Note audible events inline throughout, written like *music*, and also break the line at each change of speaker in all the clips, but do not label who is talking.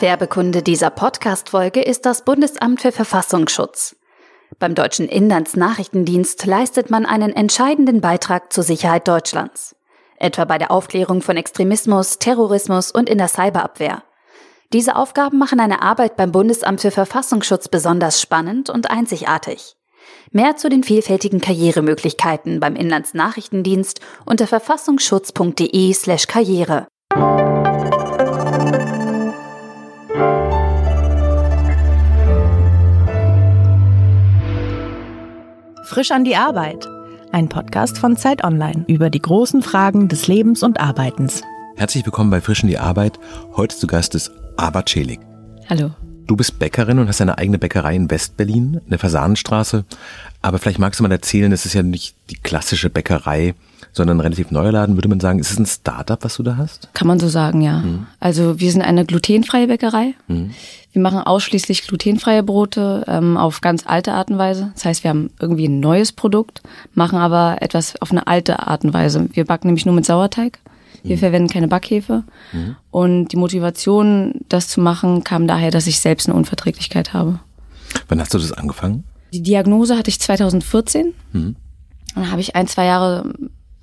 Werbekunde dieser Podcast-Folge ist das Bundesamt für Verfassungsschutz. Beim Deutschen Inlandsnachrichtendienst leistet man einen entscheidenden Beitrag zur Sicherheit Deutschlands. Etwa bei der Aufklärung von Extremismus, Terrorismus und in der Cyberabwehr. Diese Aufgaben machen eine Arbeit beim Bundesamt für Verfassungsschutz besonders spannend und einzigartig. Mehr zu den vielfältigen Karrieremöglichkeiten beim Inlandsnachrichtendienst unter verfassungsschutz.de slash Karriere.
Frisch an die Arbeit. Ein Podcast von Zeit Online über die großen Fragen des Lebens und Arbeitens.
Herzlich willkommen bei Frisch in die Arbeit. Heute zu Gast ist Ava Celik.
Hallo.
Du bist Bäckerin und hast eine eigene Bäckerei in Westberlin, in der Fasanenstraße. Aber vielleicht magst du mal erzählen, es ist ja nicht die klassische Bäckerei, sondern ein relativ neuer Laden, würde man sagen. Ist es ein Startup, was du da hast?
Kann man so sagen, ja. Mhm. Also wir sind eine glutenfreie Bäckerei. Mhm. Wir machen ausschließlich glutenfreie Brote ähm, auf ganz alte Art und Weise. Das heißt, wir haben irgendwie ein neues Produkt, machen aber etwas auf eine alte Art und Weise. Wir backen nämlich nur mit Sauerteig. Wir mhm. verwenden keine Backhefe. Mhm. Und die Motivation, das zu machen, kam daher, dass ich selbst eine Unverträglichkeit habe.
Wann hast du das angefangen?
Die Diagnose hatte ich 2014. Mhm. Dann habe ich ein, zwei Jahre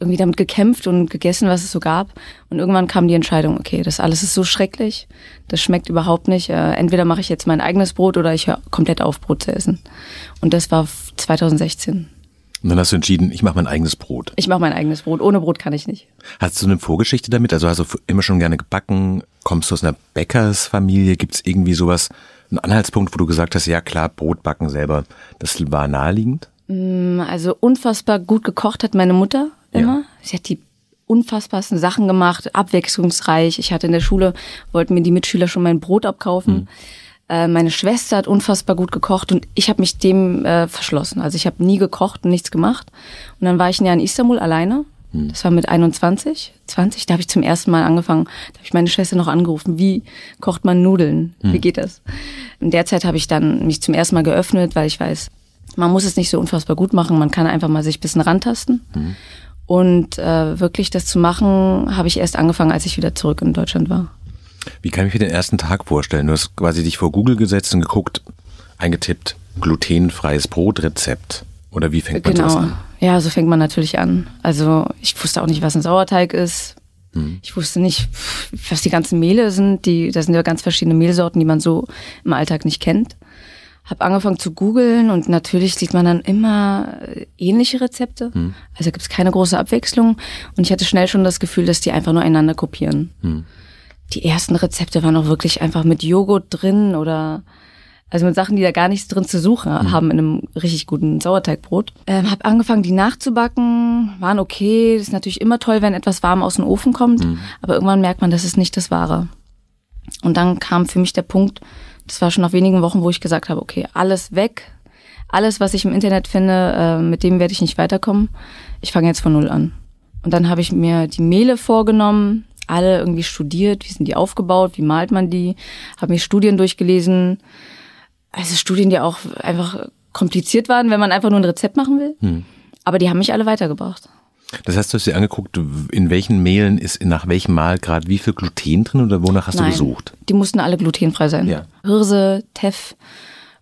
irgendwie damit gekämpft und gegessen, was es so gab. Und irgendwann kam die Entscheidung, okay, das alles ist so schrecklich, das schmeckt überhaupt nicht. Äh, entweder mache ich jetzt mein eigenes Brot oder ich höre komplett auf, Brot zu essen. Und das war 2016.
Und dann hast du entschieden, ich mache mein eigenes Brot.
Ich mache mein eigenes Brot. Ohne Brot kann ich nicht.
Hast du eine Vorgeschichte damit? Also hast du immer schon gerne gebacken? Kommst du aus einer Bäckersfamilie? Gibt es irgendwie sowas, einen Anhaltspunkt, wo du gesagt hast, ja klar, Brot backen selber, das war naheliegend?
Mm, also unfassbar gut gekocht hat meine Mutter immer. Ja. Sie hat die unfassbarsten Sachen gemacht, abwechslungsreich. Ich hatte in der Schule, wollten mir die Mitschüler schon mein Brot abkaufen. Mhm. Äh, meine Schwester hat unfassbar gut gekocht und ich habe mich dem äh, verschlossen. Also ich habe nie gekocht und nichts gemacht. Und dann war ich ein Jahr in Istanbul alleine. Hm. Das war mit 21, 20. Da habe ich zum ersten Mal angefangen. Da habe ich meine Schwester noch angerufen. Wie kocht man Nudeln? Wie hm. geht das? In der Zeit habe ich dann mich zum ersten Mal geöffnet, weil ich weiß, man muss es nicht so unfassbar gut machen. Man kann einfach mal sich ein bisschen rantasten. Mhm. Und äh, wirklich das zu machen, habe ich erst angefangen, als ich wieder zurück in Deutschland war.
Wie kann ich mir den ersten Tag vorstellen? Du hast quasi dich vor Google gesetzt und geguckt, eingetippt, glutenfreies Brotrezept. Oder wie fängt man
genau.
das an?
Ja, so fängt man natürlich an. Also ich wusste auch nicht, was ein Sauerteig ist. Hm. Ich wusste nicht, was die ganzen Mehle sind. Die, das sind ja ganz verschiedene Mehlsorten, die man so im Alltag nicht kennt. Hab angefangen zu googeln und natürlich sieht man dann immer ähnliche Rezepte. Hm. Also gibt es keine große Abwechslung. Und ich hatte schnell schon das Gefühl, dass die einfach nur einander kopieren. Hm die ersten Rezepte waren auch wirklich einfach mit Joghurt drin oder also mit Sachen, die da gar nichts drin zu suchen mhm. haben in einem richtig guten Sauerteigbrot. Ähm, habe angefangen, die nachzubacken, waren okay. Das ist natürlich immer toll, wenn etwas warm aus dem Ofen kommt, mhm. aber irgendwann merkt man, das ist nicht das Wahre. Und dann kam für mich der Punkt, das war schon nach wenigen Wochen, wo ich gesagt habe, okay, alles weg, alles, was ich im Internet finde, äh, mit dem werde ich nicht weiterkommen. Ich fange jetzt von null an. Und dann habe ich mir die Mehle vorgenommen, alle irgendwie studiert, wie sind die aufgebaut, wie malt man die, habe mir Studien durchgelesen. Also Studien, die auch einfach kompliziert waren, wenn man einfach nur ein Rezept machen will. Hm. Aber die haben mich alle weitergebracht.
Das heißt, du hast dir angeguckt, in welchen Mehlen ist nach welchem Mal gerade wie viel Gluten drin oder wonach hast
Nein,
du gesucht?
Die mussten alle glutenfrei sein. Ja. Hirse, Teff,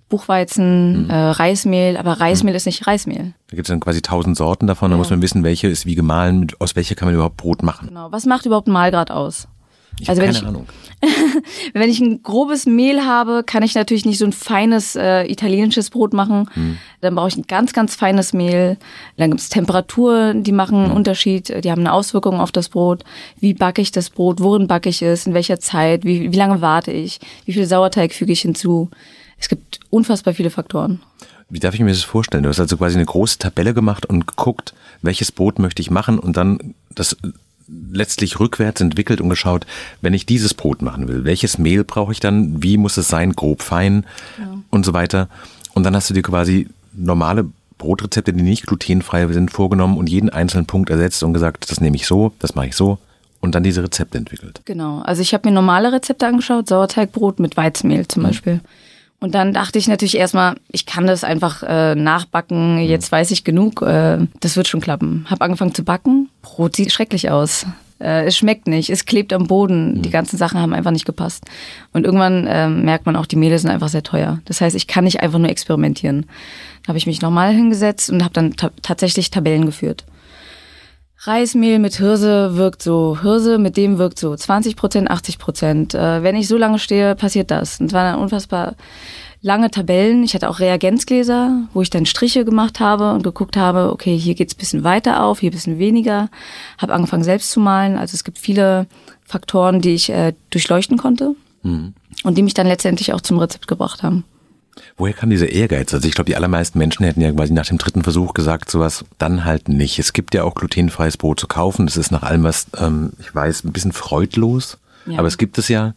Buchweizen, mhm. äh, Reismehl, aber Reismehl mhm. ist nicht Reismehl.
Da gibt es dann quasi tausend Sorten davon, da muss man wissen, welche ist wie gemahlen, aus welcher kann man überhaupt Brot machen.
Genau. Was macht überhaupt ein Mahlgrad aus?
Ich also keine ich, Ahnung. *laughs*
wenn ich ein grobes Mehl habe, kann ich natürlich nicht so ein feines äh, italienisches Brot machen. Hm. Dann brauche ich ein ganz, ganz feines Mehl. Dann gibt es Temperaturen, die machen einen hm. Unterschied, die haben eine Auswirkung auf das Brot. Wie backe ich das Brot? Worin backe ich es? In welcher Zeit? Wie, wie lange warte ich? Wie viel Sauerteig füge ich hinzu? Es gibt unfassbar viele Faktoren.
Wie darf ich mir das vorstellen? Du hast also quasi eine große Tabelle gemacht und geguckt, welches Brot möchte ich machen und dann das letztlich rückwärts entwickelt und geschaut, wenn ich dieses Brot machen will, welches Mehl brauche ich dann, wie muss es sein, grob, fein ja. und so weiter. Und dann hast du dir quasi normale Brotrezepte, die nicht glutenfrei sind, vorgenommen und jeden einzelnen Punkt ersetzt und gesagt, das nehme ich so, das mache ich so und dann diese Rezepte entwickelt.
Genau, also ich habe mir normale Rezepte angeschaut, Sauerteigbrot mit Weizenmehl zum mhm. Beispiel. Und dann dachte ich natürlich erstmal, ich kann das einfach äh, nachbacken, jetzt weiß ich genug, äh, das wird schon klappen. Hab angefangen zu backen, Brot sieht schrecklich aus. Äh, es schmeckt nicht, es klebt am Boden.
Mhm.
Die ganzen Sachen haben einfach nicht gepasst. Und irgendwann ähm, merkt man auch, die Mehle sind einfach sehr teuer. Das heißt, ich kann nicht einfach nur experimentieren. Da habe ich mich nochmal hingesetzt und habe dann ta tatsächlich Tabellen geführt. Reismehl mit Hirse wirkt so, Hirse mit dem wirkt so, 20 Prozent, 80 Prozent. Äh, wenn ich so lange stehe, passiert das. Und es waren dann unfassbar lange Tabellen. Ich hatte auch Reagenzgläser, wo ich dann Striche gemacht habe und geguckt habe, okay, hier geht's bisschen weiter auf, hier bisschen weniger. Habe angefangen selbst zu malen. Also es gibt viele Faktoren, die ich äh, durchleuchten konnte
Mhm.
und die mich dann letztendlich auch zum Rezept gebracht haben.
Woher kam dieser Ehrgeiz? Also ich glaube, die allermeisten Menschen hätten ja quasi nach dem dritten Versuch gesagt, sowas dann halt nicht. Es gibt ja auch glutenfreies Brot zu kaufen. Das ist nach allem, was ähm, ich weiß, ein bisschen freudlos.
Ja.
Aber es gibt es ja.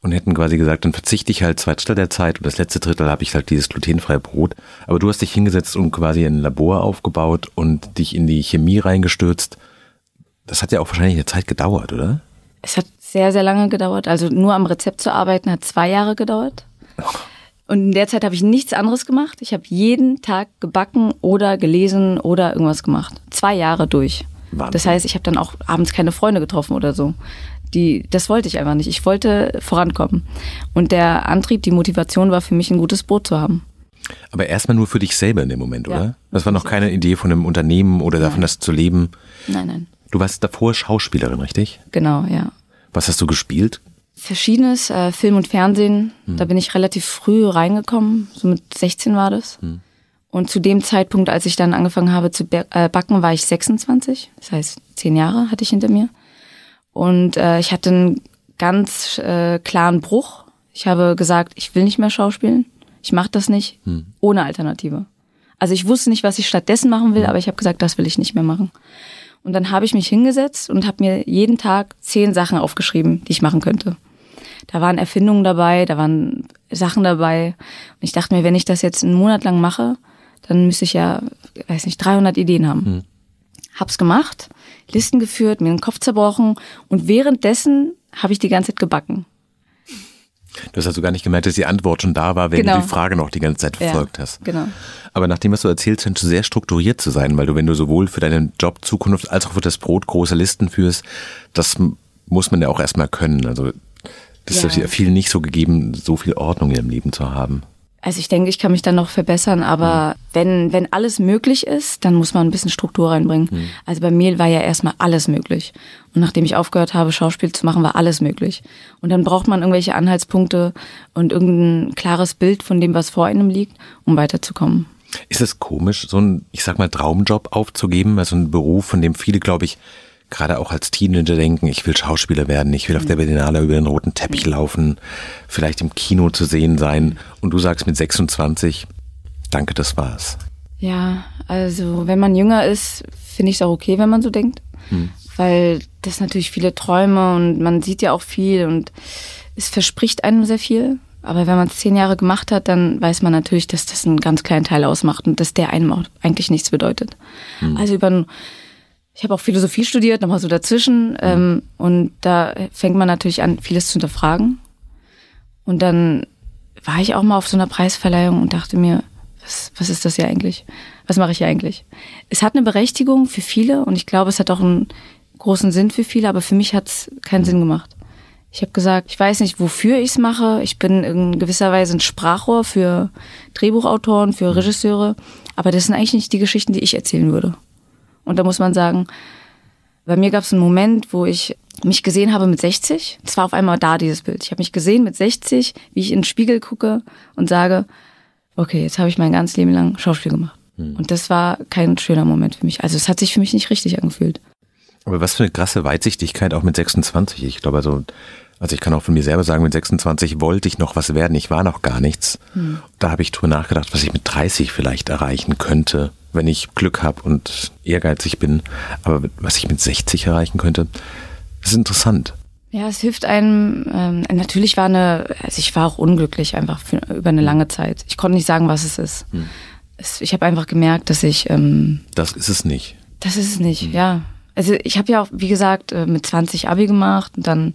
Und hätten quasi gesagt, dann verzichte ich halt zwei Drittel der Zeit und das letzte Drittel habe ich halt dieses glutenfreie Brot. Aber du hast dich hingesetzt und quasi ein Labor aufgebaut und dich in die Chemie reingestürzt. Das hat ja auch wahrscheinlich eine Zeit gedauert, oder?
Es hat sehr, sehr lange gedauert. Also nur am Rezept zu arbeiten hat zwei Jahre gedauert. Und in der Zeit habe ich nichts anderes gemacht. Ich habe jeden Tag gebacken oder gelesen oder irgendwas gemacht. Zwei Jahre durch.
Wahnsinn.
Das heißt, ich habe dann auch abends keine Freunde getroffen oder so. Die, das wollte ich einfach nicht. Ich wollte vorankommen. Und der Antrieb, die Motivation war für mich, ein gutes Brot zu haben.
Aber erstmal nur für dich selber in dem Moment,
Ja.
oder? Das war noch keine Idee von einem Unternehmen oder davon,
Nein.
das zu leben.
Nein, nein.
Du warst davor Schauspielerin, richtig?
Genau, ja.
Was hast du gespielt?
Verschiedenes, äh, Film und Fernsehen. Da bin ich relativ früh reingekommen, so mit 16 war das. Und zu dem Zeitpunkt, als ich dann angefangen habe zu äh, backen, war ich 26. Das heißt, zehn Jahre hatte ich hinter mir. Und äh, ich hatte einen ganz äh, klaren Bruch. Ich habe gesagt, ich will nicht mehr schauspielen. Ich mache das nicht ohne Alternative. Also ich wusste nicht, was ich stattdessen machen will, aber ich habe gesagt, das will ich nicht mehr machen. Und dann habe ich mich hingesetzt und habe mir jeden Tag zehn Sachen aufgeschrieben, die ich machen könnte. Da waren Erfindungen dabei, da waren Sachen dabei. Und ich dachte mir, wenn ich das jetzt einen Monat lang mache, dann müsste ich ja, weiß nicht, 300 Ideen haben. Hab's gemacht, Listen geführt, mir den Kopf zerbrochen und währenddessen habe ich die ganze Zeit gebacken.
Du hast also gar nicht gemerkt, dass die Antwort schon da war, wenn
Genau.
du die Frage noch die ganze Zeit verfolgt hast.
Genau.
Aber nach dem, was du erzählst, scheinst du sehr strukturiert zu sein, weil du, wenn du sowohl für deinen Job Zukunft als auch für das Brot große Listen führst, das muss man ja auch erstmal können. Also das ist
Ja.
ja viel nicht so gegeben, so viel Ordnung im Leben zu haben.
Also ich denke, ich kann mich dann noch verbessern, aber wenn, wenn alles möglich ist, dann muss man ein bisschen Struktur reinbringen. Also bei Mehl war ja erstmal alles möglich. Und nachdem ich aufgehört habe, Schauspiel zu machen, war alles möglich. Und dann braucht man irgendwelche Anhaltspunkte und irgendein klares Bild von dem, was vor einem liegt, um weiterzukommen.
Ist es komisch, so einen, ich sag mal, Traumjob aufzugeben, also einen Beruf, von dem viele, glaube ich, gerade auch als Teenager denken, ich will Schauspieler werden, ich will auf der Berlinale über den roten Teppich laufen, vielleicht im Kino zu sehen sein. Und du sagst mit 26, danke, das war's.
Ja, also wenn man jünger ist, finde ich es auch okay, wenn man so denkt. Weil das natürlich viele Träume und man sieht ja auch viel und es verspricht einem sehr viel. Aber wenn man es zehn Jahre gemacht hat, dann weiß man natürlich, dass das einen ganz kleinen Teil ausmacht und dass der einem auch eigentlich nichts bedeutet. Also über ein- ich habe auch Philosophie studiert, nochmal so dazwischen. Ähm, und da fängt man natürlich an, vieles zu hinterfragen. Und dann war ich auch mal auf so einer Preisverleihung und dachte mir, was, was ist das hier eigentlich? Was mache ich hier eigentlich? Es hat eine Berechtigung für viele und ich glaube, es hat auch einen großen Sinn für viele, aber für mich hat es keinen Sinn gemacht. Ich habe gesagt, ich weiß nicht, wofür ich es mache. Ich bin in gewisser Weise ein Sprachrohr für Drehbuchautoren, für Regisseure, aber das sind eigentlich nicht die Geschichten, die ich erzählen würde. Und da muss man sagen, bei mir gab es einen Moment, wo ich mich gesehen habe mit 60. Es war auf einmal da, dieses Bild. Ich habe mich gesehen mit 60, wie ich in den Spiegel gucke und sage, okay, jetzt habe ich mein ganzes Leben lang Schauspiel gemacht. Und das war kein schöner Moment für mich. Also es hat sich für mich nicht richtig angefühlt.
Aber was für eine krasse Weitsichtigkeit auch mit 26. Ich glaube also, also ich kann auch von mir selber sagen, mit 26 wollte ich noch was werden. Ich war noch gar nichts. Da habe ich drüber nachgedacht, was ich mit 30 vielleicht erreichen könnte, wenn ich Glück habe und ehrgeizig bin. Aber was ich mit 60 erreichen könnte, das ist interessant.
Ja, es hilft einem. Ähm, natürlich war eine, also ich war auch unglücklich einfach für, über eine lange Zeit. Ich konnte nicht sagen, was es ist. Es, ich habe einfach gemerkt, dass ich, ähm,
Das ist es nicht.
das ist es nicht. Ja, also ich habe ja auch, wie gesagt, äh, mit 20 Abi gemacht und dann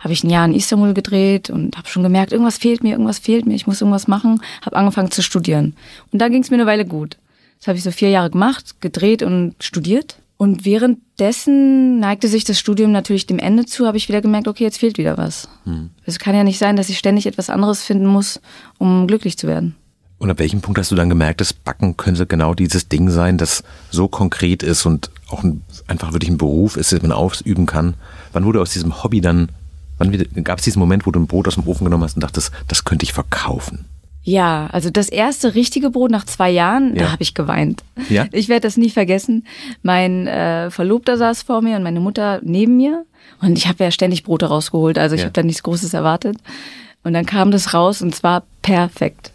habe ich ein Jahr in Istanbul gedreht und habe schon gemerkt, irgendwas fehlt mir, irgendwas fehlt mir, ich muss irgendwas machen. Habe angefangen zu studieren und da ging es mir eine Weile gut. Das habe ich so vier Jahre gemacht, gedreht und studiert Und währenddessen neigte sich das Studium natürlich dem Ende zu, habe ich wieder gemerkt, okay, jetzt fehlt wieder was. Hm. Es kann ja nicht sein, dass ich ständig etwas anderes finden muss, um glücklich zu werden.
Und ab welchem Punkt hast du dann gemerkt, das Backen könnte genau dieses Ding sein, das so konkret ist und auch ein, einfach wirklich ein Beruf ist, den man ausüben kann? Wann wurde aus diesem Hobby dann, wann gab es diesen Moment, wo du ein Brot aus dem Ofen genommen hast und dachtest, das könnte ich verkaufen?
Ja, also das erste richtige Brot nach zwei Jahren, ja. da habe ich geweint. Ja? Ich werde das nie vergessen. Mein äh, Verlobter saß vor mir und meine Mutter neben mir. Und ich habe ja ständig Brote rausgeholt, also ich ja. habe da nichts Großes erwartet. Und dann kam das raus und zwar perfekt.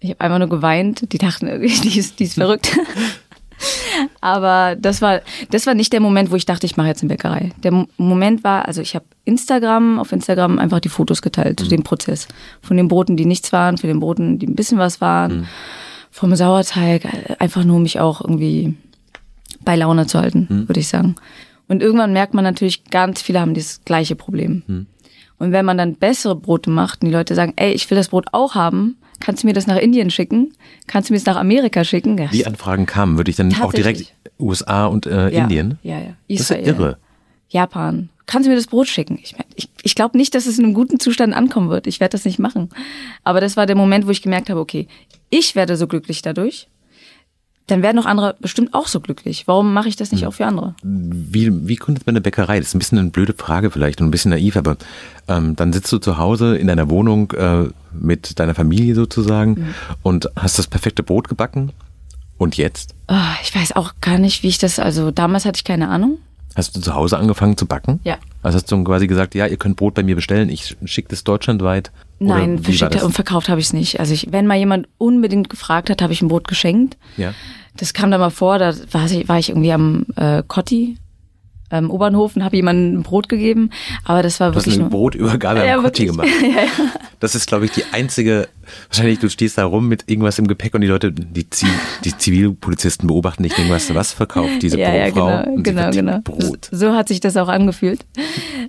Ich habe einfach nur geweint. Die dachten, *laughs* die ist, die ist verrückt. *laughs* Aber das war, das war nicht der Moment, wo ich dachte, ich mache jetzt eine Bäckerei. Der Moment war, also ich habe Instagram, auf Instagram einfach die Fotos geteilt mhm. zu dem Prozess. Von den Broten, die nichts waren, für den Broten, die ein bisschen was waren, mhm. vom Sauerteig, einfach nur mich auch irgendwie bei Laune zu halten, mhm. würde ich sagen. Und irgendwann merkt man natürlich, ganz viele haben das gleiche Problem. Mhm. Und wenn man dann bessere Brote macht und die Leute sagen, ey, ich will das Brot auch haben, kannst du mir das nach Indien schicken? Kannst du mir das nach Amerika schicken?
Die Anfragen kamen, würde ich dann auch direkt USA und äh,
ja,
Indien?
Ja, ja.
Israel, das ist irre.
Japan. Kannst du mir das Brot schicken? Ich, ich, ich glaube nicht, dass es in einem guten Zustand ankommen wird. Ich werde das nicht machen. Aber das war der Moment, wo ich gemerkt habe, okay, ich werde so glücklich dadurch dann werden noch andere bestimmt auch so glücklich. Warum mache ich das nicht hm. auch für andere?
Wie, wie gründet man eine Bäckerei? Das ist ein bisschen eine blöde Frage vielleicht und ein bisschen naiv, aber ähm, dann sitzt du zu Hause in deiner Wohnung äh, mit deiner Familie sozusagen mhm. und hast das perfekte Brot gebacken. Und jetzt?
Oh, ich weiß auch gar nicht, wie ich das, also damals hatte ich keine Ahnung.
Hast du zu Hause angefangen zu backen?
Ja.
Also hast du quasi gesagt, ja, ihr könnt Brot bei mir bestellen, ich schicke das deutschlandweit?
Nein, verschickt und verkauft habe ich es nicht. Also ich, wenn mal jemand unbedingt gefragt hat, habe ich ein Brot geschenkt.
Ja.
Das kam dann mal vor, da war ich, war ich irgendwie am äh, Kotti ähm, Obernhof und habe jemandem ein Brot gegeben. Aber das war
du
wirklich.
Hast eine Brotübergabe ja, am Kotti gemacht. *laughs* ja, ja. Das ist, glaube ich, die einzige. Wahrscheinlich, du stehst da rum mit irgendwas im Gepäck und die Leute, die, Ziv die Zivilpolizisten beobachten dich, denken, was, was verkauft diese
ja,
Brotfrau?
Ja, genau, genau, genau.
Brot.
So hat sich das auch angefühlt.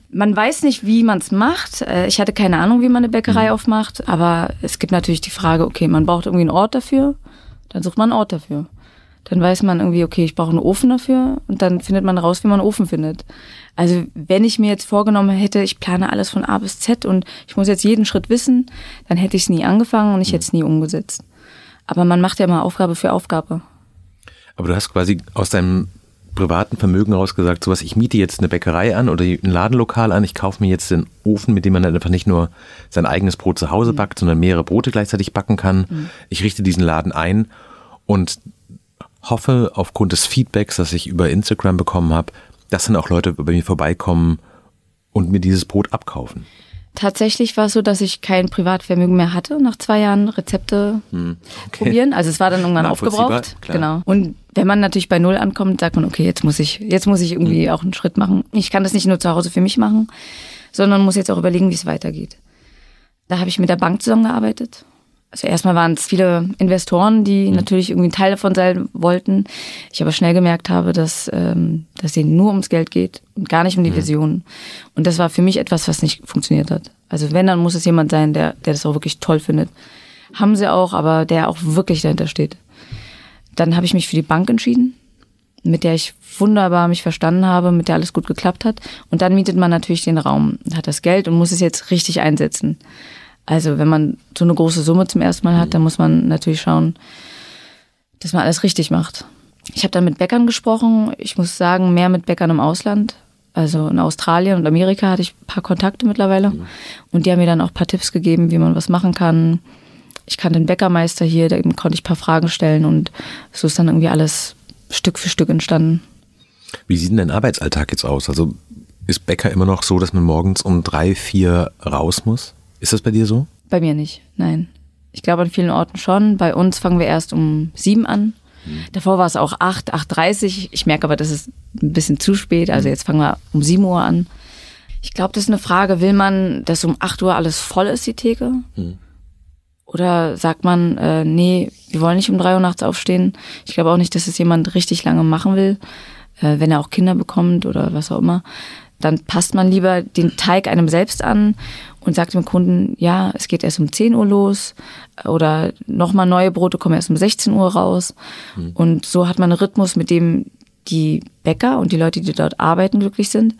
Man weiß nicht, wie man es macht. Äh, ich hatte keine Ahnung, wie man eine Bäckerei mhm. aufmacht, aber es gibt natürlich die Frage, okay, man braucht irgendwie einen Ort dafür, dann sucht man einen Ort dafür. Dann weiß man irgendwie, okay, ich brauche einen Ofen dafür und dann findet man raus, wie man einen Ofen findet. Also wenn ich mir jetzt vorgenommen hätte, ich plane alles von A bis Z und ich muss jetzt jeden Schritt wissen, dann hätte ich es nie angefangen und ich hätte es nie umgesetzt. Aber man macht ja immer Aufgabe für Aufgabe.
Aber du hast quasi aus deinem privaten Vermögen rausgesagt, sowas, ich miete jetzt eine Bäckerei an oder ein Ladenlokal an, ich kaufe mir jetzt den Ofen, mit dem man dann einfach nicht nur sein eigenes Brot zu Hause mhm. backt, sondern mehrere Brote gleichzeitig backen kann. Mhm. Ich richte diesen Laden ein und hoffe, aufgrund des Feedbacks, das ich über Instagram bekommen habe, dass dann auch Leute bei mir vorbeikommen und mir dieses Brot abkaufen.
Tatsächlich war es so, dass ich kein Privatvermögen mehr hatte, nach zwei Jahren Rezepte hm, okay. probieren. Also es war dann irgendwann aufgebraucht. Klar. Genau. Und wenn man natürlich bei Null ankommt, sagt man, okay, jetzt muss ich, jetzt muss ich irgendwie hm. auch einen Schritt machen. Ich kann das nicht nur zu Hause für mich machen, sondern muss jetzt auch überlegen, wie es weitergeht. Da habe ich mit der Bank zusammengearbeitet also erstmal waren es viele Investoren, die mhm. natürlich irgendwie ein Teil davon sein wollten. Ich aber schnell gemerkt habe, dass, ähm, dass denen nur ums Geld geht und gar nicht um die mhm. Vision. Und das war für mich etwas, was nicht funktioniert hat. Also wenn, dann muss es jemand sein, der, der das auch wirklich toll findet. Haben sie auch, aber der auch wirklich dahinter steht. Dann habe ich mich für die Bank entschieden, mit der ich wunderbar mich verstanden habe, mit der alles gut geklappt hat. Und dann mietet man natürlich den Raum, hat das Geld und muss es jetzt richtig einsetzen. Also wenn man so eine große Summe zum ersten Mal hat, dann muss man natürlich schauen, dass man alles richtig macht. Ich habe dann mit Bäckern gesprochen. Ich muss sagen, mehr mit Bäckern im Ausland. Also in Australien und Amerika hatte ich ein paar Kontakte mittlerweile. Und die haben mir dann auch ein paar Tipps gegeben, wie man was machen kann. Ich kannte den Bäckermeister hier, da konnte ich ein paar Fragen stellen und so ist dann irgendwie alles Stück für Stück entstanden.
Wie sieht denn dein Arbeitsalltag jetzt aus? Also ist Bäcker immer noch so, dass man morgens um drei, vier raus muss? Ist das bei dir so?
Bei mir nicht, nein. Ich glaube an vielen Orten schon. Bei uns fangen wir erst um sieben an. Mhm. Davor war es auch acht, 8.30 Ich merke aber, das ist ein bisschen zu spät. Also mhm. jetzt fangen wir um sieben Uhr an. Ich glaube, das ist eine Frage, will man, dass um acht Uhr alles voll ist, die Theke? Mhm. Oder sagt man, äh, nee, wir wollen nicht um drei Uhr nachts aufstehen. Ich glaube auch nicht, dass es jemand richtig lange machen will, äh, wenn er auch Kinder bekommt oder was auch immer. Dann passt man lieber den Teig einem selbst an und sagt dem Kunden, ja, es geht erst um 10 Uhr los oder nochmal neue Brote kommen erst um 16 Uhr raus. Mhm. Und so hat man einen Rhythmus, mit dem die Bäcker und die Leute, die dort arbeiten, glücklich sind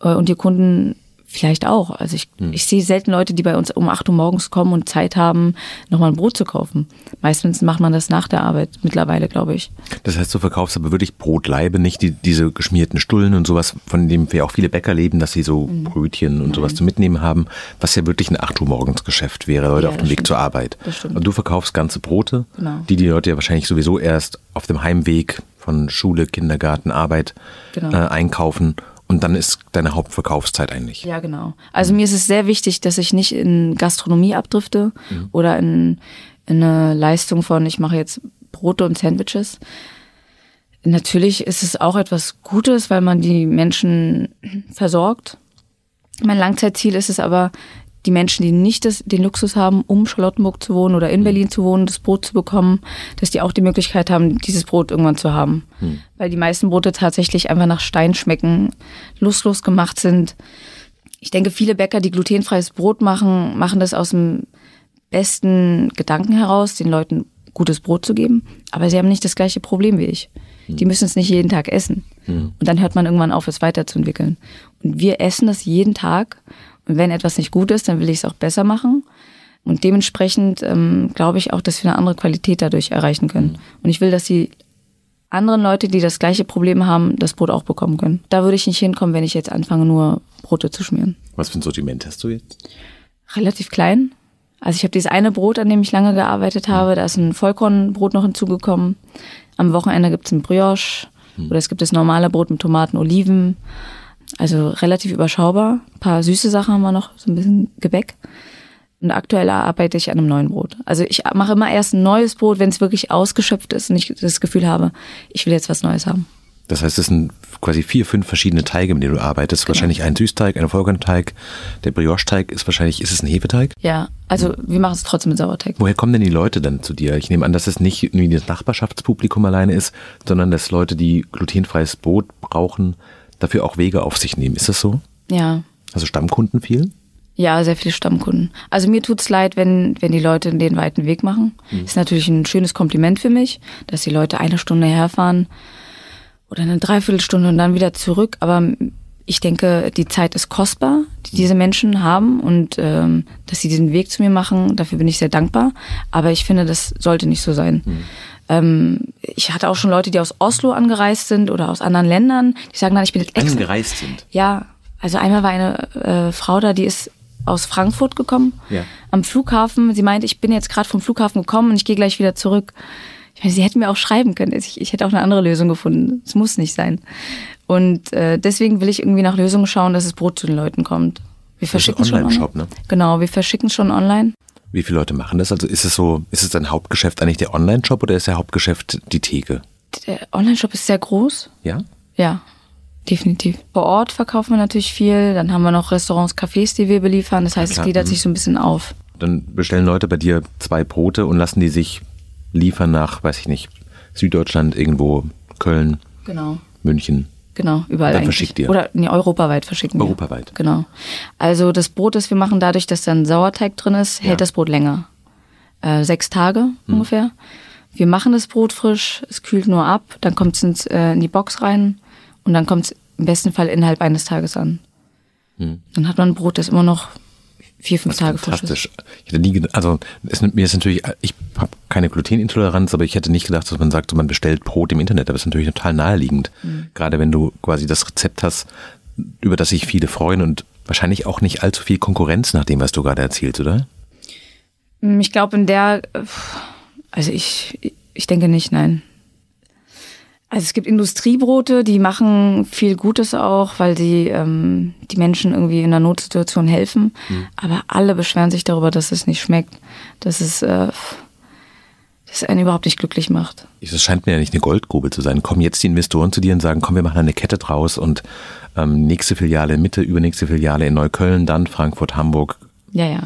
äh, und die Kunden vielleicht auch. Also ich, hm. ich sehe selten Leute, die bei uns um 8 Uhr morgens kommen und Zeit haben, nochmal ein Brot zu kaufen. Meistens macht man das nach der Arbeit mittlerweile, glaube ich.
Das heißt, du verkaufst aber wirklich Brotleibe, nicht die, diese geschmierten Stullen und sowas, von dem wir auch viele Bäcker leben, dass sie so mhm. Brötchen und Nein. sowas zu mitnehmen haben, was ja wirklich ein 8 Uhr morgens Geschäft wäre, Leute ja, auf dem Weg zur Arbeit. Und du verkaufst ganze Brote, genau. die die Leute ja wahrscheinlich sowieso erst auf dem Heimweg von Schule, Kindergarten, Arbeit genau. äh, einkaufen und dann ist deine Hauptverkaufszeit eigentlich.
Ja, genau. Also mhm. mir ist es sehr wichtig, dass ich nicht in Gastronomie abdrifte mhm. oder in, in eine Leistung von, ich mache jetzt Brote und Sandwiches. Natürlich ist es auch etwas Gutes, weil man die Menschen versorgt. Mein Langzeitziel ist es aber, die Menschen, die nicht das, den Luxus haben, um Charlottenburg zu wohnen oder in mhm. Berlin zu wohnen, das Brot zu bekommen, dass die auch die Möglichkeit haben, dieses Brot irgendwann zu haben. Mhm. Weil die meisten Brote tatsächlich einfach nach Stein schmecken, lustlos gemacht sind. Ich denke, viele Bäcker, die glutenfreies Brot machen, machen das aus dem besten Gedanken heraus, den Leuten gutes Brot zu geben. Aber sie haben nicht das gleiche Problem wie ich. Mhm. Die müssen es nicht jeden Tag essen. Mhm. Und dann hört man irgendwann auf, es weiterzuentwickeln. Und wir essen das jeden Tag und wenn etwas nicht gut ist, dann will ich es auch besser machen. Und dementsprechend ähm, glaube ich auch, dass wir eine andere Qualität dadurch erreichen können. Und ich will, dass die anderen Leute, die das gleiche Problem haben, das Brot auch bekommen können. Da würde ich nicht hinkommen, wenn ich jetzt anfange, nur Brote zu schmieren.
Was für ein Sortiment hast du jetzt?
Relativ klein. Also ich habe dieses eine Brot, an dem ich lange gearbeitet habe, da ist ein Vollkornbrot noch hinzugekommen. Am Wochenende gibt es ein Brioche hm. oder es gibt das normale Brot mit Tomaten, Oliven. Also relativ überschaubar. Ein paar süße Sachen haben wir noch, so ein bisschen Gebäck. Und aktuell arbeite ich an einem neuen Brot. Also ich mache immer erst ein neues Brot, wenn es wirklich ausgeschöpft ist und ich das Gefühl habe, ich will jetzt was Neues haben.
Das heißt, es sind quasi vier, fünf verschiedene Teige, mit denen du arbeitest. Genau. Wahrscheinlich ein Süßteig, ein Vollkornteig. Der Brioche-Teig ist wahrscheinlich, ist es ein Hefeteig?
Ja, also wir machen es trotzdem mit Sauerteig.
Woher kommen denn die Leute dann zu dir? Ich nehme an, dass es nicht wie das Nachbarschaftspublikum alleine ist, sondern dass Leute, die glutenfreies Brot brauchen, dafür auch Wege auf sich nehmen. Ist das so?
Ja.
Also Stammkunden viel?
Ja, sehr viele Stammkunden. Also mir tut's leid, wenn, wenn die Leute den weiten Weg machen. Mhm. Ist natürlich ein schönes Kompliment für mich, dass die Leute eine Stunde herfahren oder eine Dreiviertelstunde und dann wieder zurück. Aber ich denke, die Zeit ist kostbar, die diese Menschen haben und ähm, dass sie diesen Weg zu mir machen, dafür bin ich sehr dankbar. Aber ich finde, das sollte nicht so sein. Mhm. Ähm, ich hatte auch schon Leute, die aus Oslo angereist sind oder aus anderen Ländern, die sagen dann, ich bin jetzt
extra. Angereist sind?
Ja, also einmal war eine äh, Frau da, die ist aus Frankfurt gekommen, ja. am Flughafen. Sie meinte, ich bin jetzt gerade vom Flughafen gekommen und ich gehe gleich wieder zurück. Ich meine, sie hätten mir auch schreiben können. Ich, ich hätte auch eine andere Lösung gefunden. Es muss nicht sein. Und äh, deswegen will ich irgendwie nach Lösungen schauen, dass das Brot zu den Leuten kommt. Wir verschicken schon online. Ne? Genau, wir verschicken schon online.
Wie viele Leute machen das? Also ist es so, ist es dein Hauptgeschäft eigentlich der Online-Shop oder ist der Hauptgeschäft die Theke?
Der Online-Shop ist sehr groß.
Ja?
Ja, definitiv. Vor Ort verkaufen wir natürlich viel. Dann haben wir noch Restaurants, Cafés, die wir beliefern. Das heißt, ja, es gliedert sich so ein bisschen auf.
Dann bestellen Leute bei dir zwei Brote und lassen die sich liefern nach, weiß ich nicht, Süddeutschland, irgendwo, Köln,
genau.
München.
Genau, überall
Dann verschickt ihr.
Oder nee, europaweit verschicken
wir. Europaweit.
Genau. Also das Brot, das wir machen, dadurch, dass da ein Sauerteig drin ist, hält ja. das Brot länger. Äh, sechs Tage hm. ungefähr. Wir machen das Brot frisch, es kühlt nur ab, dann kommt es äh, in die Box rein und dann kommt es im besten Fall innerhalb eines Tages an. Hm. Dann hat man ein Brot, das immer noch vier, fünf Tage
fantastisch. Ich hätte nie gedacht, also es, mir ist natürlich, ich habe keine Glutenintoleranz, aber ich hätte nicht gedacht, dass man sagt, man bestellt Brot im Internet. Aber das ist natürlich total naheliegend. Mhm. Gerade wenn du quasi das Rezept hast, über das sich viele freuen und wahrscheinlich auch nicht allzu viel Konkurrenz nach dem, was du gerade erzählst, oder?
Ich glaube, in der, also ich, ich denke nicht, nein. Also es gibt Industriebrote, die machen viel Gutes auch, weil sie ähm, die Menschen irgendwie in einer Notsituation helfen. Mhm. Aber alle beschweren sich darüber, dass es nicht schmeckt, dass es, äh, dass es einen überhaupt nicht glücklich macht.
Das scheint mir ja nicht eine Goldgrube zu sein. Kommen jetzt die Investoren zu dir und sagen, komm, wir machen eine Kette draus und ähm, nächste Filiale in Mitte, übernächste Filiale in Neukölln, dann Frankfurt, Hamburg.
Ja, ja.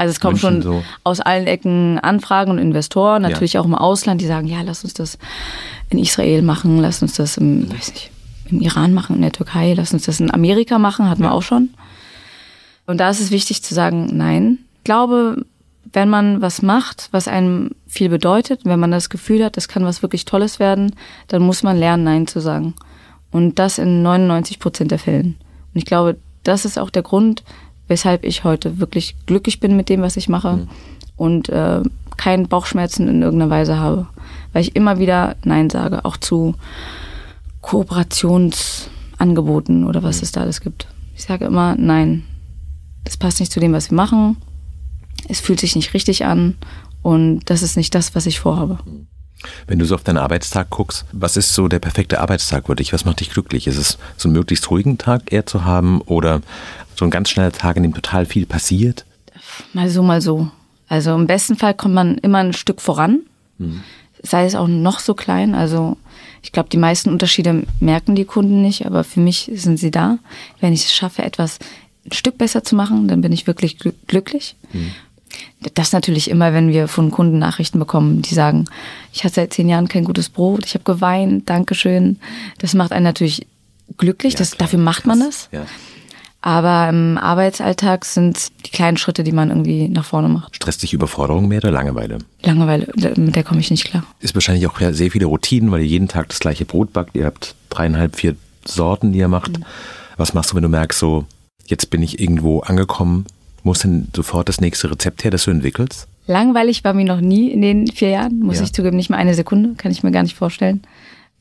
Also es kommen schon so. aus allen Ecken Anfragen und Investoren, natürlich ja. auch im Ausland, die sagen, ja, lass uns das in Israel machen, lass uns das im, weiß nicht, im Iran machen, in der Türkei, lass uns das in Amerika machen, hatten ja. wir auch schon. Und da ist es wichtig zu sagen, nein. Ich glaube, wenn man was macht, was einem viel bedeutet, wenn man das Gefühl hat, das kann was wirklich Tolles werden, dann muss man lernen, Nein zu sagen. Und das in 99 Prozent der Fällen. Und ich glaube, das ist auch der Grund, weshalb ich heute wirklich glücklich bin mit dem, was ich mache mhm. und äh, keinen Bauchschmerzen in irgendeiner Weise habe. Weil ich immer wieder Nein sage, auch zu Kooperationsangeboten oder was mhm. es da alles gibt. Ich sage immer Nein. Das passt nicht zu dem, was wir machen es fühlt sich nicht richtig an und das ist nicht das, was ich vorhabe.
Wenn du so auf deinen Arbeitstag guckst, was ist so der perfekte Arbeitstag für dich? Was macht dich glücklich? Ist es so einen möglichst ruhigen Tag eher zu haben oder so ein ganz schneller Tag, in dem total viel passiert?
Mal so, mal so. Also im besten Fall kommt man immer ein Stück voran, mhm. sei es auch noch so klein. Also ich glaube, die meisten Unterschiede merken die Kunden nicht, aber für mich sind sie da. Wenn ich es schaffe, etwas ein Stück besser zu machen, dann bin ich wirklich glücklich. Mhm. Das natürlich immer, wenn wir von Kunden Nachrichten bekommen, die sagen, ich hatte seit zehn Jahren kein gutes Brot, ich habe geweint, Dankeschön. Das macht einen natürlich glücklich, ja, das, dafür macht man das. Ja. Aber im Arbeitsalltag sind die kleinen Schritte, die man irgendwie nach vorne macht.
Stresst dich Überforderung mehr oder Langeweile?
Langeweile, mit der komme ich nicht klar.
Ist wahrscheinlich auch sehr viele Routinen, weil ihr jeden Tag das gleiche Brot backt. Ihr habt dreieinhalb, vier Sorten, die ihr macht. Mhm. Was machst du, wenn du merkst, so, jetzt bin ich irgendwo angekommen, muss denn sofort das nächste Rezept her, das du entwickelst?
Langweilig war mir noch nie in den vier Jahren, muss ja. ich zugeben, nicht mal eine Sekunde, kann ich mir gar nicht vorstellen.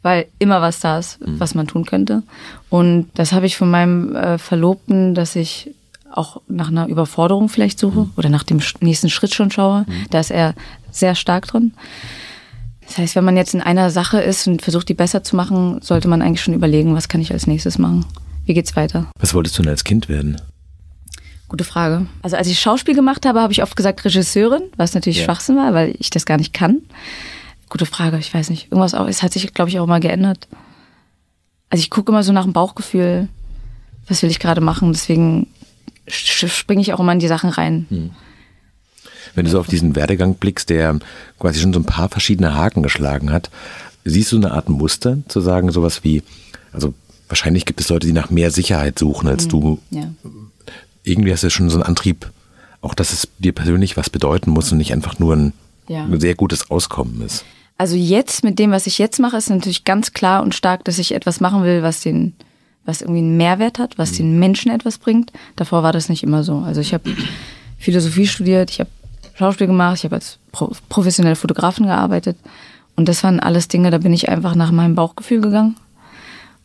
Weil immer was da ist, mhm. was man tun könnte. Und das habe ich von meinem äh, Verlobten, dass ich auch nach einer Überforderung vielleicht suche mhm. oder nach dem nächsten Schritt schon schaue. Mhm. Da ist er sehr stark drin. Das heißt, wenn man jetzt in einer Sache ist und versucht, die besser zu machen, sollte man eigentlich schon überlegen, was kann ich als nächstes machen. Wie geht's weiter?
Was wolltest du denn als Kind werden?
Gute Frage. Also als ich Schauspiel gemacht habe, habe ich oft gesagt Regisseurin, was natürlich ja. Schwachsinn war, weil ich das gar nicht kann. Gute Frage, ich weiß nicht. Irgendwas auch, es hat sich, glaube ich, auch mal geändert. Also ich gucke immer so nach dem Bauchgefühl, was will ich gerade machen, deswegen springe ich auch immer in die Sachen rein. Hm.
Wenn du so auf diesen Werdegang blickst, der quasi schon so ein paar verschiedene Haken geschlagen hat, siehst du eine Art Muster zu sagen, sowas wie, also wahrscheinlich gibt es Leute, die nach mehr Sicherheit suchen als hm. du. Ja irgendwie hast du schon so einen Antrieb, auch dass es dir persönlich was bedeuten muss und nicht einfach nur ein, ja. ein sehr gutes Auskommen ist.
Also jetzt mit dem, was ich jetzt mache, ist natürlich ganz klar und stark, dass ich etwas machen will, was den, was irgendwie einen Mehrwert hat, was mhm. den Menschen etwas bringt. Davor war das nicht immer so. Also ich habe Philosophie studiert, ich habe Schauspiel gemacht, ich habe als professionelle Fotografin gearbeitet. Und das waren alles Dinge, da bin ich einfach nach meinem Bauchgefühl gegangen.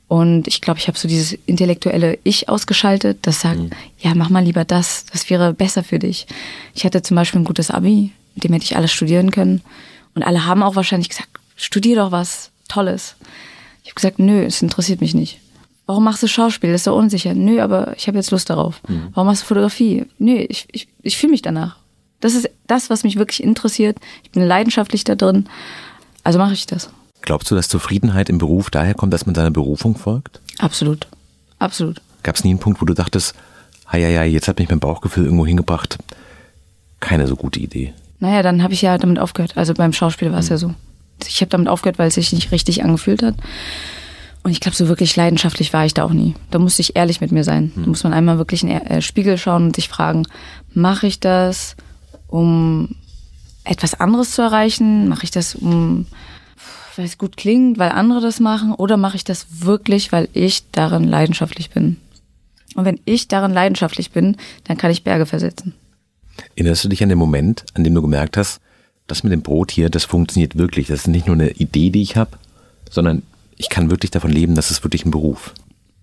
Und ich glaube, ich habe so dieses intellektuelle Ich ausgeschaltet, das sagt, mhm. ja, mach mal lieber das, das wäre besser für dich. Ich hatte zum Beispiel ein gutes Abi, mit dem hätte ich alles studieren können. Und alle haben auch wahrscheinlich gesagt, studier doch was Tolles. Ich habe gesagt, nö, es interessiert mich nicht. Warum machst du Schauspiel? Das ist doch unsicher. Nö, aber ich habe jetzt Lust darauf. Mhm. Warum machst du Fotografie? Nö, ich, ich, ich fühle mich danach. Das ist das, was mich wirklich interessiert. Ich bin leidenschaftlich da drin. Also mache ich das.
Glaubst du, dass Zufriedenheit im Beruf daher kommt, dass man seiner Berufung folgt?
Absolut. Absolut.
Gab es nie einen Punkt, wo du dachtest, ja, jetzt hat mich mein Bauchgefühl irgendwo hingebracht. Keine so gute Idee.
Naja, dann habe ich ja damit aufgehört. Also beim Schauspiel war es ja so. Ich habe damit aufgehört, weil es sich nicht richtig angefühlt hat. Und ich glaube, so wirklich leidenschaftlich war ich da auch nie. Da musste ich ehrlich mit mir sein. Da hm. muss man einmal wirklich in den äh, Spiegel schauen und sich fragen, mache ich das, um etwas anderes zu erreichen? Mache ich das, um weil es gut klingt, weil andere das machen, oder mache ich das wirklich, weil ich darin leidenschaftlich bin? Und wenn ich darin leidenschaftlich bin, dann kann ich Berge versetzen.
Erinnerst du dich an den Moment, an dem du gemerkt hast, das mit dem Brot hier, das funktioniert wirklich. Das ist nicht nur eine Idee, die ich habe, sondern ich kann wirklich davon leben, das ist wirklich ein Beruf.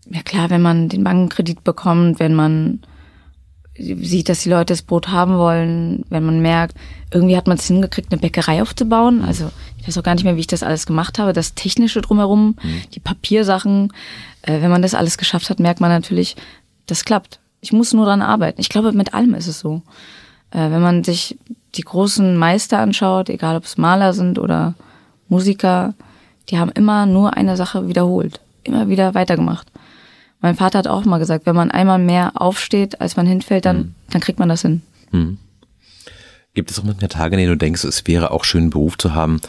Ja klar, wenn man den Bankenkredit bekommt, wenn man sieht, dass die Leute das Brot haben wollen, wenn man merkt, irgendwie hat man es hingekriegt, eine Bäckerei aufzubauen. Also ich weiß auch gar nicht mehr, wie ich das alles gemacht habe. Das Technische drumherum, mhm. die Papiersachen. Äh, wenn man das alles geschafft hat, merkt man natürlich, das klappt. Ich muss nur dran arbeiten. Ich glaube, mit allem ist es so. Äh, wenn man sich die großen Meister anschaut, egal ob es Maler sind oder Musiker, die haben immer nur eine Sache wiederholt, immer wieder weitergemacht. Mein Vater hat auch mal gesagt, wenn man einmal mehr aufsteht, als man hinfällt, dann, mhm. dann kriegt man das hin. Mhm.
Gibt es auch manchmal Tage, in denen du denkst, es wäre auch schön, einen Beruf zu haben,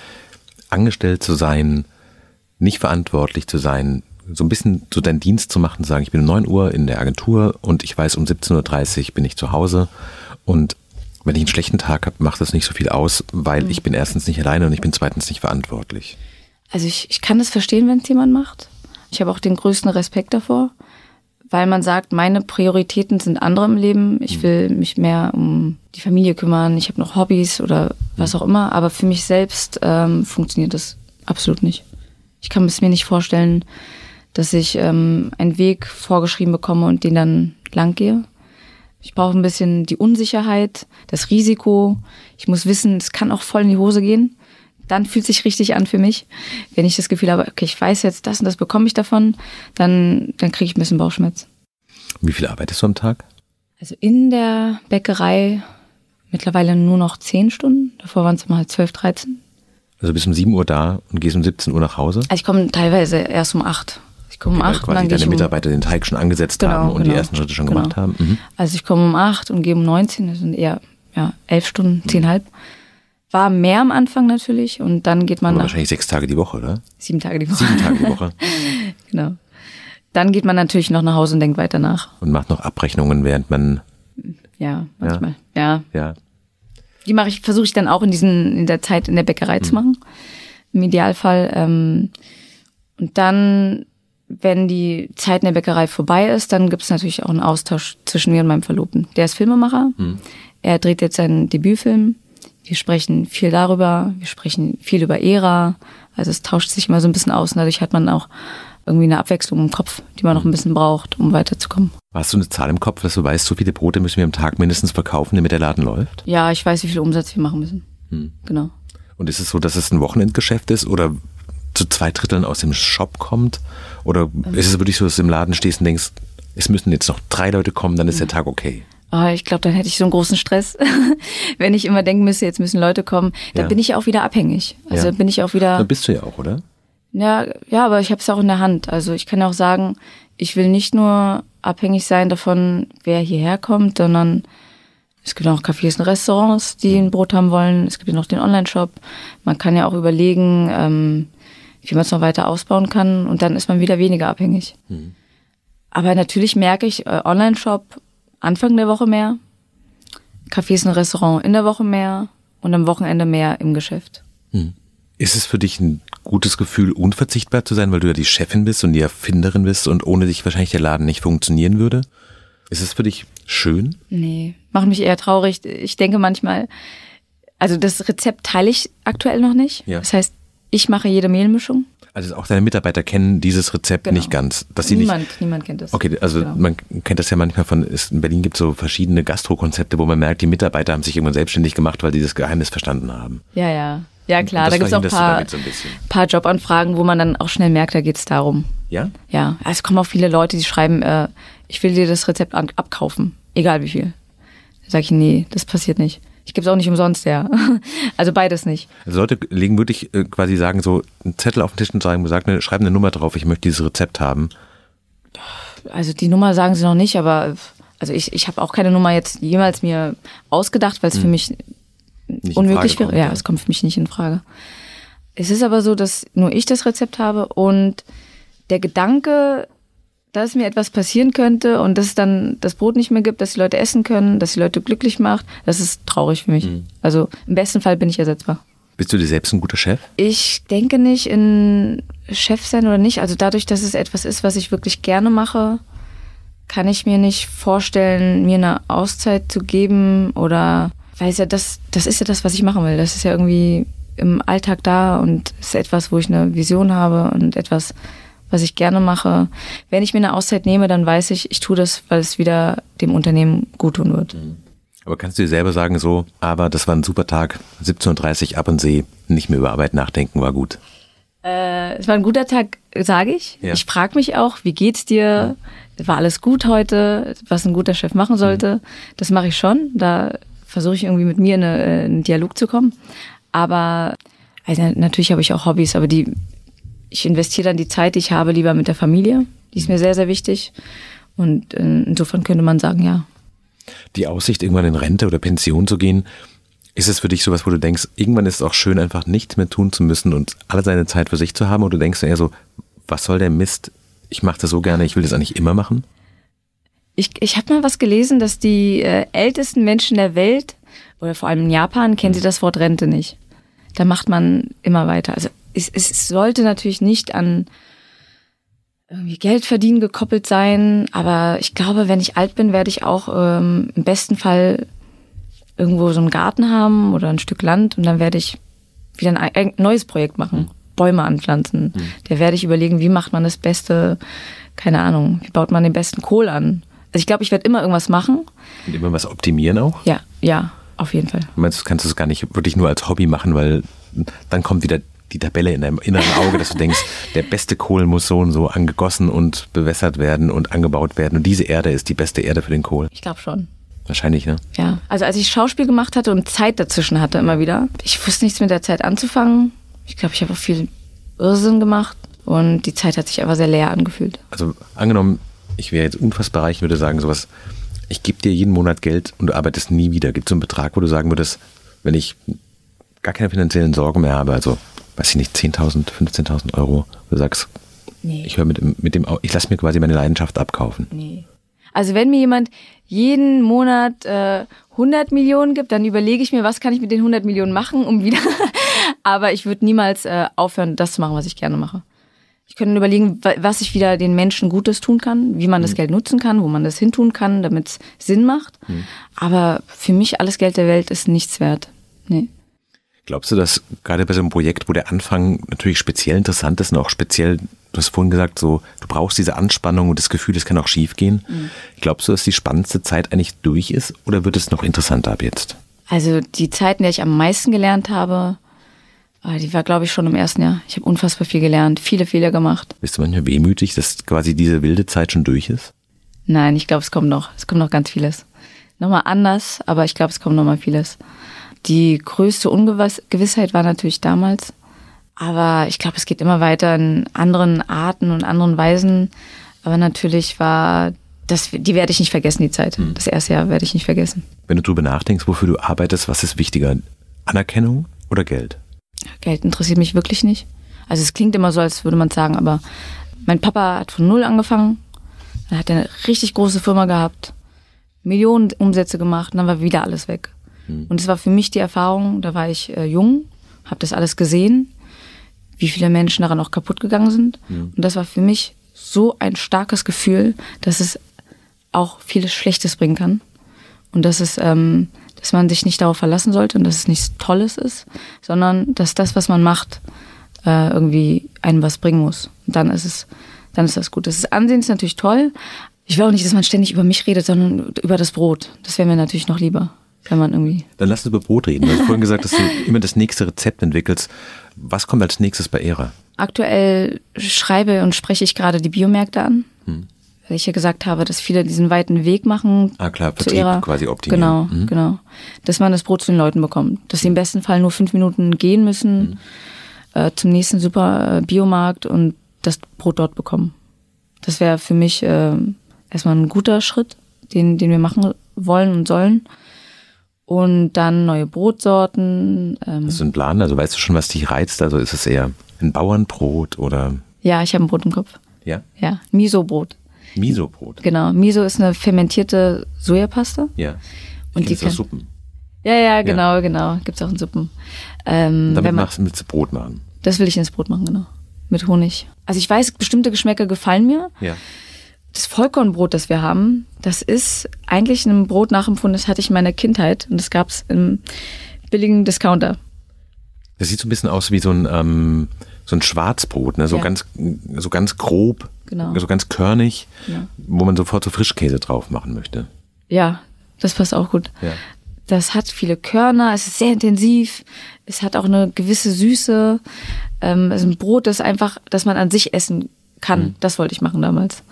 angestellt zu sein, nicht verantwortlich zu sein, so ein bisschen so deinen Dienst zu machen, zu sagen, ich bin um 9 Uhr in der Agentur und ich weiß, um 17.30 Uhr bin ich zu Hause und Wenn ich einen schlechten Tag habe, macht das nicht so viel aus, weil ich bin erstens nicht alleine und ich bin zweitens nicht verantwortlich.
Also ich, ich kann das verstehen, wenn es jemand macht. Ich habe auch den größten Respekt davor, weil man sagt, meine Prioritäten sind andere im Leben. Ich will mich mehr um die Familie kümmern. Ich habe noch Hobbys oder was auch immer. Aber für mich selbst ähm, funktioniert das absolut nicht. Ich kann es mir nicht vorstellen, dass ich ähm, einen Weg vorgeschrieben bekomme und den dann lang gehe. Ich brauche ein bisschen die Unsicherheit, das Risiko. Ich muss wissen, es kann auch voll in die Hose gehen. Dann fühlt sich richtig an für mich. Wenn ich das Gefühl habe, okay, ich weiß jetzt, das und das bekomme ich davon, dann, dann kriege ich ein bisschen Bauchschmerz.
Wie viel arbeitest du am Tag?
Also in der Bäckerei mittlerweile nur noch zehn Stunden. Davor waren es mal zwölf, dreizehn.
Also bis um 7 Uhr da und gehst um 17 Uhr nach Hause?
Also ich komme teilweise erst um acht. Komme um
Weil
acht
quasi
dann
deine
um,
Mitarbeiter den Teig schon angesetzt
Genau,
haben und die
genau.
ersten Schritte schon
Genau.
gemacht haben. Mhm.
Also ich komme um acht und gehe um 19, das sind eher ja, elf Stunden, zehnhalb. War mehr am Anfang natürlich und dann geht man
wahrscheinlich sechs Tage die Woche, oder?
sieben Tage die Woche.
Sieben Tage die Woche. *laughs*
Genau. Dann geht man natürlich noch nach Hause und denkt weiter nach.
Und macht noch Abrechnungen, während man,
Ja, manchmal. Ja.
ja.
Die mache ich, versuche ich dann auch in diesen, in der Zeit in der Bäckerei
Mhm.
zu machen. Im Idealfall. Ähm, und dann, wenn die Zeit in der Bäckerei vorbei ist, dann gibt es natürlich auch einen Austausch zwischen mir und meinem Verlobten. Der ist Filmemacher.
Mhm.
Er dreht jetzt seinen Debütfilm. Wir sprechen viel darüber. Wir sprechen viel über Ära. Also es tauscht sich immer so ein bisschen aus. Und dadurch hat man auch irgendwie eine Abwechslung im Kopf, die man noch ein bisschen braucht, um weiterzukommen.
Hast du eine Zahl im Kopf, dass du weißt, so viele Brote müssen wir am Tag mindestens verkaufen, damit der Laden läuft?
Ja, ich weiß, wie viel Umsatz wir machen müssen.
Hm.
Genau.
Und ist es so, dass es ein Wochenendgeschäft ist oder zu zwei Dritteln aus dem Shop kommt? Oder
Ähm.
ist es wirklich so, dass du im Laden stehst und denkst, es müssen jetzt noch drei Leute kommen, dann ist der Tag okay?
Ah, ich glaube, dann hätte ich so einen großen Stress, *laughs* wenn ich immer denken müsste, jetzt müssen Leute kommen. Dann
Ja.
bin ich auch wieder abhängig. Also
Ja.
bin ich auch
Da
wieder.
bist du ja auch, oder?
Ja, ja, aber ich habe es auch in der Hand. Also ich kann auch sagen, ich will nicht nur abhängig sein davon, wer hierher kommt, sondern es gibt auch Cafés und Restaurants, die ein Brot haben wollen. Es gibt ja noch den Online-Shop. Man kann ja auch überlegen, ähm, wie man es noch weiter ausbauen kann und dann ist man wieder weniger abhängig. Aber natürlich merke ich, äh, Online-Shop Anfang der Woche mehr, Cafés und Restaurant in der Woche mehr und am Wochenende mehr im Geschäft.
Ist es für dich ein gutes Gefühl, unverzichtbar zu sein, weil du ja die Chefin bist und die Erfinderin bist und ohne dich wahrscheinlich der Laden nicht funktionieren würde? Ist es für dich schön?
Nee, macht mich eher traurig. Ich denke manchmal, also das Rezept teile ich aktuell noch nicht.
Ja.
Das heißt, ich mache jede Mehlmischung.
Also auch deine Mitarbeiter kennen dieses Rezept
Genau.
nicht ganz. Dass sie
niemand,
nicht,
niemand kennt das.
Okay, also
Genau.
man kennt das ja manchmal von, in Berlin gibt es so verschiedene Gastrokonzepte, wo man merkt, die Mitarbeiter haben sich irgendwann selbstständig gemacht, weil die das Geheimnis verstanden haben.
Ja, ja. Ja, klar, da gibt es auch paar,
ein
paar Jobanfragen, wo man dann auch schnell merkt, da geht es darum.
Ja?
Ja, es kommen auch viele Leute, die schreiben, äh, ich will dir das Rezept abkaufen, egal wie viel. Da sage ich, nee, das passiert nicht. Ich gebe es auch nicht umsonst, ja. *laughs* Also beides nicht.
Also Leute legen wirklich äh, quasi sagen so einen Zettel auf den Tisch und sagen, sag eine, schreib eine Nummer drauf, ich möchte dieses Rezept haben.
Also die Nummer sagen sie noch nicht, aber also ich, ich habe auch keine Nummer jetzt jemals mir ausgedacht, weil es für mich
Hm. Nicht
unmöglich wäre. ja, es kommt für mich nicht in Frage. Es ist aber so, dass nur ich das Rezept habe und der Gedanke, dass mir etwas passieren könnte und dass es dann das Brot nicht mehr gibt, dass die Leute essen können, dass die Leute glücklich macht, das ist traurig für mich.
Hm.
Also im besten Fall bin ich ersetzbar.
Bist du dir selbst ein guter Chef?
Ich denke nicht in Chef sein oder nicht. Also dadurch, dass es etwas ist, was ich wirklich gerne mache, kann ich mir nicht vorstellen, mir eine Auszeit zu geben oder weil es ja das, das ist ja das, was ich machen will. Das ist ja irgendwie im Alltag da und ist etwas, wo ich eine Vision habe und etwas, was ich gerne mache. Wenn ich mir eine Auszeit nehme, dann weiß ich, ich tue das, weil es wieder dem Unternehmen gut tun wird.
Aber kannst du dir selber sagen so, aber das war ein super Tag, 17.30 Uhr ab und See, nicht mehr über Arbeit nachdenken, war gut.
Äh, es war ein guter Tag, sage ich.
Ja.
Ich frage mich auch, wie geht's dir? War alles gut heute? Was ein guter Chef machen sollte? Das mache ich schon. Da versuche ich irgendwie mit mir in, eine, äh, in einen Dialog zu kommen. Aber also natürlich habe ich auch Hobbys, aber die ich investiere dann die Zeit, die ich habe, lieber mit der Familie. Die ist mir sehr, sehr wichtig. Und äh, insofern könnte man sagen, ja.
Die Aussicht, irgendwann in Rente oder Pension zu gehen, ist es für dich sowas, wo du denkst, irgendwann ist es auch schön, einfach nichts mehr tun zu müssen und alle seine Zeit für sich zu haben? Oder du denkst eher so, was soll der Mist? Ich mache das so gerne, ich will das eigentlich immer machen?
Ich, ich habe mal was gelesen, dass die äh, ältesten Menschen der Welt oder vor allem in Japan kennen sie das Wort Rente nicht. Da macht man immer weiter. Also es, es sollte natürlich nicht an irgendwie Geld verdienen gekoppelt sein, aber ich glaube, wenn ich alt bin, werde ich auch ähm, im besten Fall irgendwo so einen Garten haben oder ein Stück Land und dann werde ich wieder ein, ein neues Projekt machen. Bäume anpflanzen. Mhm. Da werde ich überlegen, wie macht man das Beste, keine Ahnung, wie baut man den besten Kohl an. Also ich glaube, ich werde immer irgendwas machen.
Und immer was optimieren auch?
Ja, ja, auf jeden Fall.
Du meinst, du kannst es gar nicht wirklich nur als Hobby machen, weil dann kommt wieder die Tabelle in deinem inneren Auge, dass du denkst, der beste Kohl muss so und so angegossen und bewässert werden und angebaut werden. Und diese Erde ist die beste Erde für den Kohl.
Ich glaube schon.
Wahrscheinlich, ne?
Ja. Also als ich Schauspiel gemacht hatte und Zeit dazwischen hatte immer wieder, ich wusste nichts mit der Zeit anzufangen. Ich glaube, ich habe auch viel Irrsinn gemacht und die Zeit hat sich aber sehr leer angefühlt.
Also angenommen, ich wäre jetzt unfassbar reich und würde sagen, sowas, ich gebe dir jeden Monat Geld und du arbeitest nie wieder. Gibt es so einen Betrag, wo du sagen würdest, wenn ich gar keine finanziellen Sorgen mehr habe, also weiß ich nicht, 10.000, 15.000 Euro, du sagst, nee. ich höre mit, mit dem, ich lasse mir quasi meine Leidenschaft abkaufen.
Nee. Also wenn mir jemand jeden Monat äh, 100 Millionen gibt, dann überlege ich mir, was kann ich mit den 100 Millionen machen, um wieder. *laughs* Aber ich würde niemals äh, aufhören, das zu machen, was ich gerne mache. Ich könnte überlegen, was ich wieder den Menschen Gutes tun kann, wie man das mhm. Geld nutzen kann, wo man das hintun kann, damit es Sinn macht. Mhm. Aber für mich alles Geld der Welt ist nichts wert. Nee.
Glaubst du, dass gerade bei so einem Projekt, wo der Anfang natürlich speziell interessant ist und auch speziell, du hast vorhin gesagt, so, du brauchst diese Anspannung und das Gefühl, es kann auch schief gehen. Mhm. Glaubst du, dass die spannendste Zeit eigentlich durch ist oder wird es noch interessanter ab jetzt?
Also die Zeit, in der ich am meisten gelernt habe, ah, die war, glaube ich, schon im ersten Jahr. Ich habe unfassbar viel gelernt, viele Fehler gemacht.
Bist du manchmal wehmütig, dass quasi diese wilde Zeit schon durch ist?
Nein, ich glaube, es kommt noch. Es kommt noch ganz vieles. Nochmal anders, aber ich glaube, es kommt noch mal vieles. Die größte Ungewissheit war natürlich damals. Aber ich glaube, es geht immer weiter in anderen Arten und anderen Weisen. Aber natürlich war das, die werde ich nicht vergessen, die Zeit. Hm. Das erste Jahr werde ich nicht vergessen.
Wenn du darüber nachdenkst, wofür du arbeitest, was ist wichtiger? Anerkennung oder Geld?
Geld interessiert mich wirklich nicht. Also es klingt immer so, als würde man sagen, aber mein Papa hat von null angefangen. Er hat eine richtig große Firma gehabt, Millionen Umsätze gemacht und dann war wieder alles weg. Mhm. Und es war für mich die Erfahrung, da war ich äh, jung, habe das alles gesehen, wie viele Menschen daran auch kaputt gegangen sind. Mhm. Und das war für mich so ein starkes Gefühl, dass es auch vieles Schlechtes bringen kann. Und dass es, ähm, dass man sich nicht darauf verlassen sollte und dass es nichts Tolles ist, sondern dass das, was man macht, äh, irgendwie einem was bringen muss. Und dann ist es, dann ist das gut. Das ist Ansehen ist natürlich toll. Ich will auch nicht, dass man ständig über mich redet, sondern über das Brot. Das wäre mir natürlich noch lieber wenn man irgendwie.
Dann lass uns über Brot reden. Du hast vorhin gesagt, dass du immer das nächste Rezept entwickelst. Was kommt als nächstes bei Era?
Aktuell schreibe und spreche ich gerade die Biomärkte an. Hm. Weil ich ja gesagt habe, dass viele diesen weiten Weg machen.
Ah klar, Vertrieb Ära. quasi optimieren.
Genau, mhm. genau. Dass man das Brot zu den Leuten bekommt. Dass sie im besten Fall nur fünf Minuten gehen müssen mhm. äh, zum nächsten super äh, Biomarkt und das Brot dort bekommen. Das wäre für mich äh, erstmal ein guter Schritt, den, den wir machen wollen und sollen. Und dann neue Brotsorten.
Ähm. Hast du einen Plan? Also weißt du schon, was dich reizt? Also ist es eher ein Bauernbrot oder?
Ja, ich habe ein Brot im Kopf.
Ja?
Ja, Miso-Brot.
Miso-Brot?
Genau. Miso ist eine fermentierte Sojapasta.
Ja. Ich und die kann, Suppen.
Ja, ja, genau, ja. genau. Gibt's auch in Suppen. Ähm,
Damit machst du mit Brot machen.
Das will ich ins Brot machen, genau. Mit Honig. Also ich weiß, bestimmte Geschmäcker gefallen mir.
Ja
das Vollkornbrot, das wir haben, das ist eigentlich ein Brot nachempfunden, das hatte ich in meiner Kindheit und das gab es im billigen Discounter.
Das sieht so ein bisschen aus wie so ein, ähm, so ein Schwarzbrot, ne? so, ja. ganz, so ganz grob, genau. so ganz körnig, ja. wo man sofort so Frischkäse drauf machen möchte.
Ja, das passt auch gut.
Ja.
Das hat viele Körner, es ist sehr intensiv, es hat auch eine gewisse Süße. Ähm, es ist ein Brot, das einfach, das man an sich essen kann. Mhm. Das wollte ich machen damals.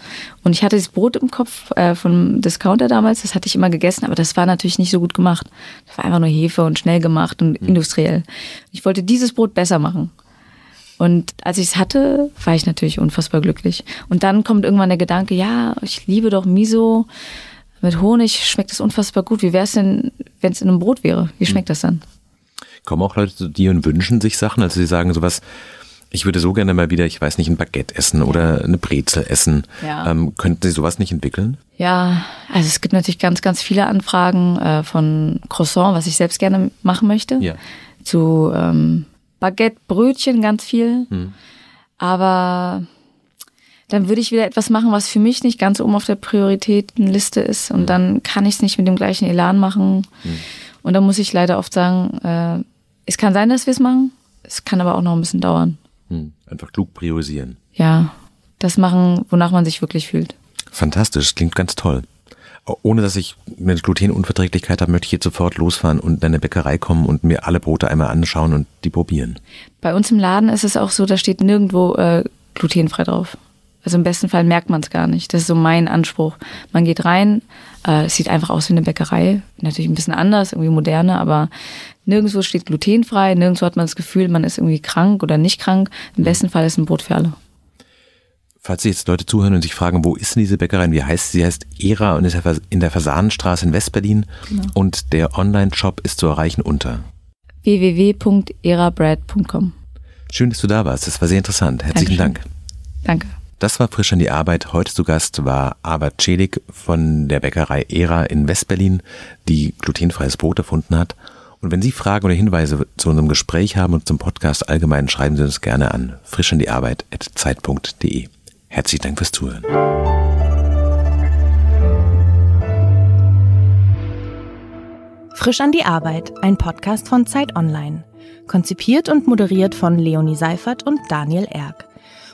Und ich hatte das Brot im Kopf äh, vom Discounter damals, das hatte ich immer gegessen, aber das war natürlich nicht so gut gemacht. Das war einfach nur Hefe und schnell gemacht und mhm. industriell. Ich wollte dieses Brot besser machen. Und als ich es hatte, war ich natürlich unfassbar glücklich. Und dann kommt irgendwann der Gedanke, ja, ich liebe doch Miso. Mit Honig schmeckt es unfassbar gut. Wie wäre es denn, wenn es in einem Brot wäre? Wie schmeckt mhm. das dann?
Kommen auch Leute zu dir und wünschen sich Sachen? Also sie sagen sowas, Ich würde so gerne mal wieder, ich weiß nicht, ein Baguette essen oder eine Brezel essen.
Ja.
Ähm, könnten Sie sowas nicht entwickeln?
Ja, also es gibt natürlich ganz, ganz viele Anfragen äh, von Croissant, was ich selbst gerne machen möchte.
Ja.
Zu ähm, Baguette, Brötchen ganz viel.
Hm.
Aber dann würde ich wieder etwas machen, was für mich nicht ganz oben auf der Prioritätenliste ist. Und dann kann ich es nicht mit dem gleichen Elan machen. Und dann muss ich leider oft sagen, äh, es kann sein, dass wir es machen. Es kann aber auch noch ein bisschen dauern.
Hm. Einfach klug priorisieren.
Ja, das machen, wonach man sich wirklich fühlt.
Fantastisch, klingt ganz toll. Ohne dass ich eine Glutenunverträglichkeit habe, möchte ich jetzt sofort losfahren und in eine Bäckerei kommen und mir alle Brote einmal anschauen und die probieren.
Bei uns im Laden ist es auch so, da steht nirgendwo äh, glutenfrei drauf. Also im besten Fall merkt man es gar nicht. Das ist so mein Anspruch. Man geht rein, äh, es sieht einfach aus wie eine Bäckerei. Natürlich ein bisschen anders, irgendwie moderner, aber nirgendwo steht glutenfrei, nirgendwo hat man das Gefühl, man ist irgendwie krank oder nicht krank. Im besten Fall ist ein Brot für alle.
Falls Sie jetzt Leute zuhören und sich fragen, wo ist denn diese Bäckerei? Wie heißt sie? Sie heißt Era und ist in der Fasanenstraße in Westberlin. Und der Online-Shop ist zu erreichen unter.
www.erabread.com.
Schön, dass du da warst. Das war sehr interessant. Herzlichen
Dankeschön.
Dank.
Danke.
Das war frisch an die Arbeit. Heute zu Gast war Albert Celik von der Bäckerei Era in Westberlin, die glutenfreies Brot erfunden hat. Und wenn Sie Fragen oder Hinweise zu unserem Gespräch haben und zum Podcast allgemein, schreiben Sie uns gerne an frisch an die Arbeit zeit.de. Herzlichen Dank fürs Zuhören.
Frisch an die Arbeit, ein Podcast von Zeit Online. Konzipiert und moderiert von Leonie Seifert und Daniel Erck.